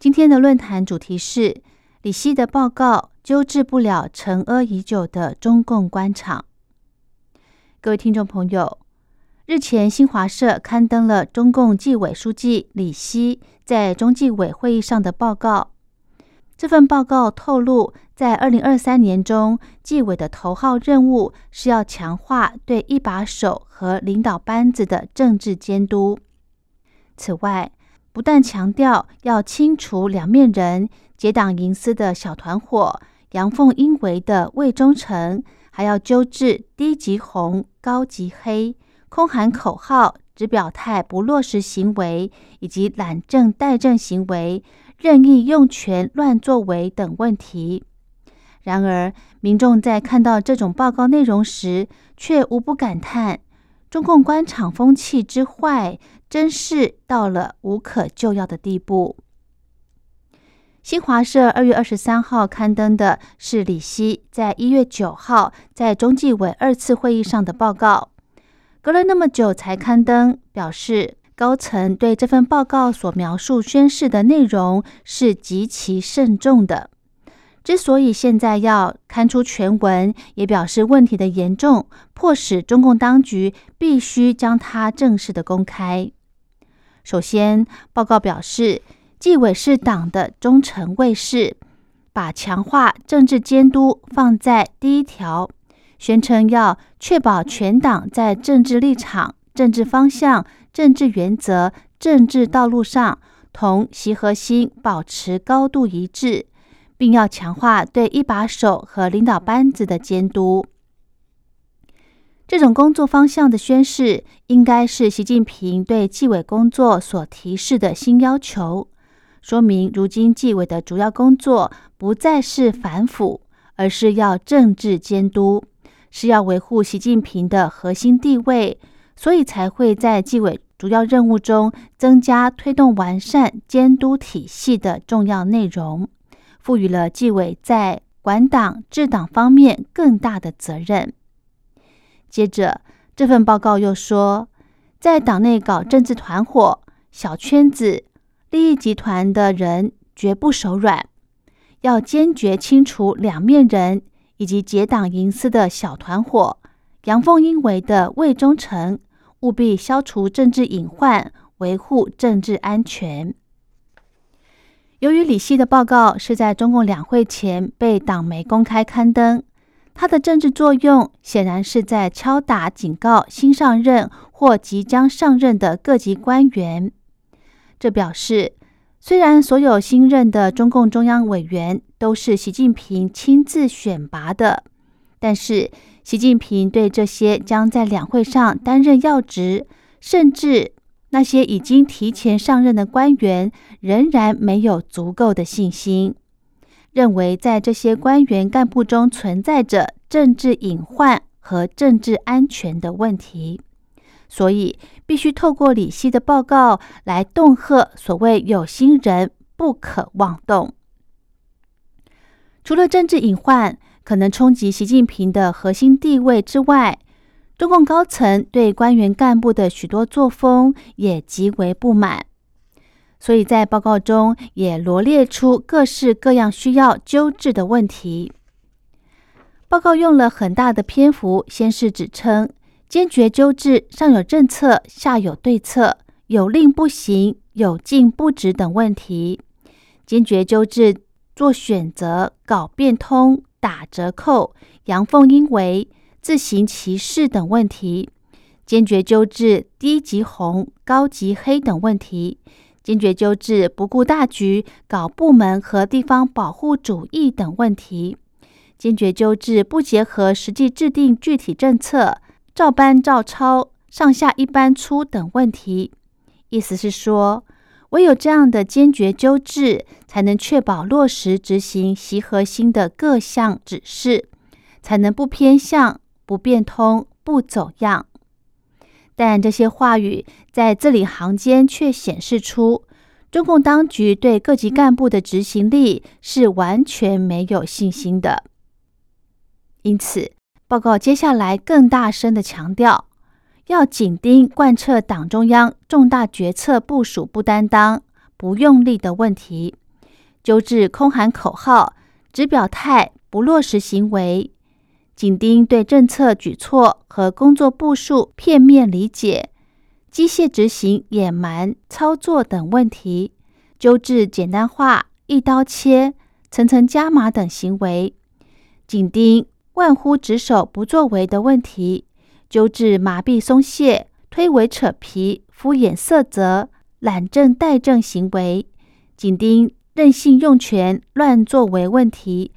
今天的论坛主题是李希的报告纠治不了沉疴已久的中共官场。各位听众朋友，日前新华社刊登了中共纪委书记李希在中纪委会议上的报告。这份报告透露，在二零二三年中，纪委的头号任务是要强化对一把手和领导班子的政治监督。此外，不但强调要清除两面人、结党营私的小团伙、阳奉阴违的魏忠诚，还要纠治低级红、高级黑、空喊口号、只表态不落实行为，以及懒政怠政行为。任意用权、乱作为等问题。然而，民众在看到这种报告内容时，却无不感叹：中共官场风气之坏，真是到了无可救药的地步。新华社二月二十三号刊登的是李希在一月九号在中纪委二次会议上的报告，隔了那么久才刊登，表示。高层对这份报告所描述宣誓的内容是极其慎重的。之所以现在要刊出全文，也表示问题的严重，迫使中共当局必须将它正式的公开。首先，报告表示，纪委是党的忠诚卫士，把强化政治监督放在第一条，宣称要确保全党在政治立场、政治方向。政治原则、政治道路上同习核心保持高度一致，并要强化对一把手和领导班子的监督。这种工作方向的宣示，应该是习近平对纪委工作所提示的新要求，说明如今纪委的主要工作不再是反腐，而是要政治监督，是要维护习近平的核心地位。所以才会在纪委主要任务中增加推动完善监督体系的重要内容，赋予了纪委在管党治党方面更大的责任。接着，这份报告又说，在党内搞政治团伙、小圈子、利益集团的人绝不手软，要坚决清除两面人以及结党营私的小团伙、阳奉阴违的魏忠诚。务必消除政治隐患，维护政治安全。由于李希的报告是在中共两会前被党媒公开刊登，它的政治作用显然是在敲打警告新上任或即将上任的各级官员。这表示，虽然所有新任的中共中央委员都是习近平亲自选拔的，但是。习近平对这些将在两会上担任要职，甚至那些已经提前上任的官员，仍然没有足够的信心，认为在这些官员干部中存在着政治隐患和政治安全的问题，所以必须透过李希的报告来恫吓所谓有心人不可妄动。除了政治隐患。可能冲击习近平的核心地位之外，中共高层对官员干部的许多作风也极为不满，所以在报告中也罗列出各式各样需要纠治的问题。报告用了很大的篇幅，先是指称坚决纠治上有政策下有对策、有令不行、有禁不止等问题，坚决纠治做选择、搞变通。打折扣、阳奉阴违、自行其事等问题，坚决纠治低级红、高级黑等问题，坚决纠治不顾大局、搞部门和地方保护主义等问题，坚决纠治不结合实际制定具体政策、照搬照抄、上下一般粗等问题。意思是说，唯有这样的坚决纠治，才能确保落实执行习核心的各项指示，才能不偏向、不变通、不走样。但这些话语在字里行间却显示出，中共当局对各级干部的执行力是完全没有信心的。因此，报告接下来更大声的强调，要紧盯贯彻党中央重大决策部署不担当、不用力的问题，纠治空喊口号、只表态不落实行为。紧盯对政策举措和工作部署片面理解、机械执行、野蛮操作等问题，纠治简单化、一刀切、层层加码等行为；紧盯万乎职守不作为的问题，纠治麻痹松懈、推诿扯皮、敷衍塞责、懒政怠政行为；紧盯任性用权、乱作为问题，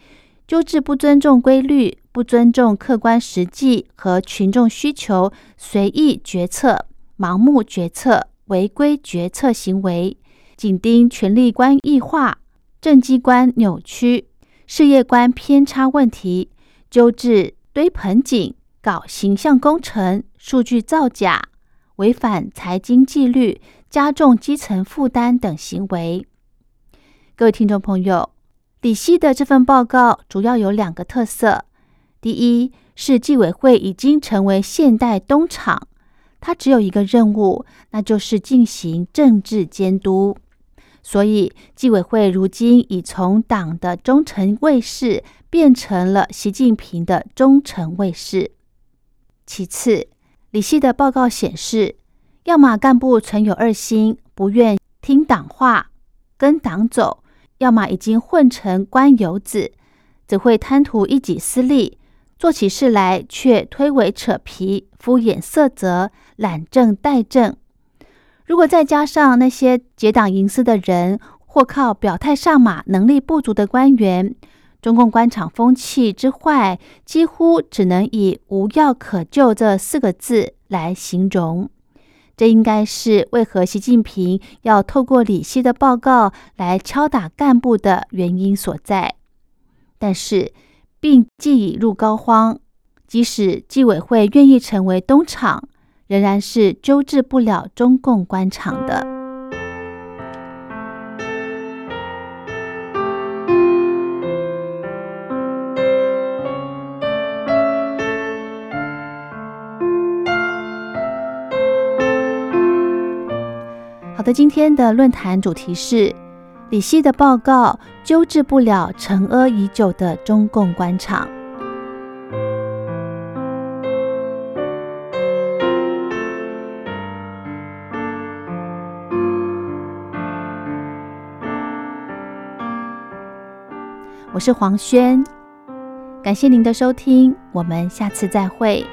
纠治不尊重规律。不尊重客观实际和群众需求，随意决策、盲目决策、违规决策行为；紧盯权力关异化、政机关扭曲、事业观偏差问题，纠治堆盆景、搞形象工程、数据造假、违反财经纪律、加重基层负担等行为。各位听众朋友，李希的这份报告主要有两个特色。第一是纪委会已经成为现代东厂，它只有一个任务，那就是进行政治监督。所以，纪委会如今已从党的忠诚卫士变成了习近平的忠诚卫士。其次，李希的报告显示，要么干部存有二心，不愿听党话、跟党走；要么已经混成官游子，只会贪图一己私利。做起事来却推诿扯皮、敷衍塞责、懒政怠政。如果再加上那些结党营私的人，或靠表态上马、能力不足的官员，中共官场风气之坏，几乎只能以“无药可救”这四个字来形容。这应该是为何习近平要透过李希的报告来敲打干部的原因所在。但是。病既已入膏肓，即使纪委会愿意成为东厂，仍然是纠治不了中共官场的。好的，今天的论坛主题是。李希的报告纠治不了沉疴已久的中共官场。我是黄轩，感谢您的收听，我们下次再会。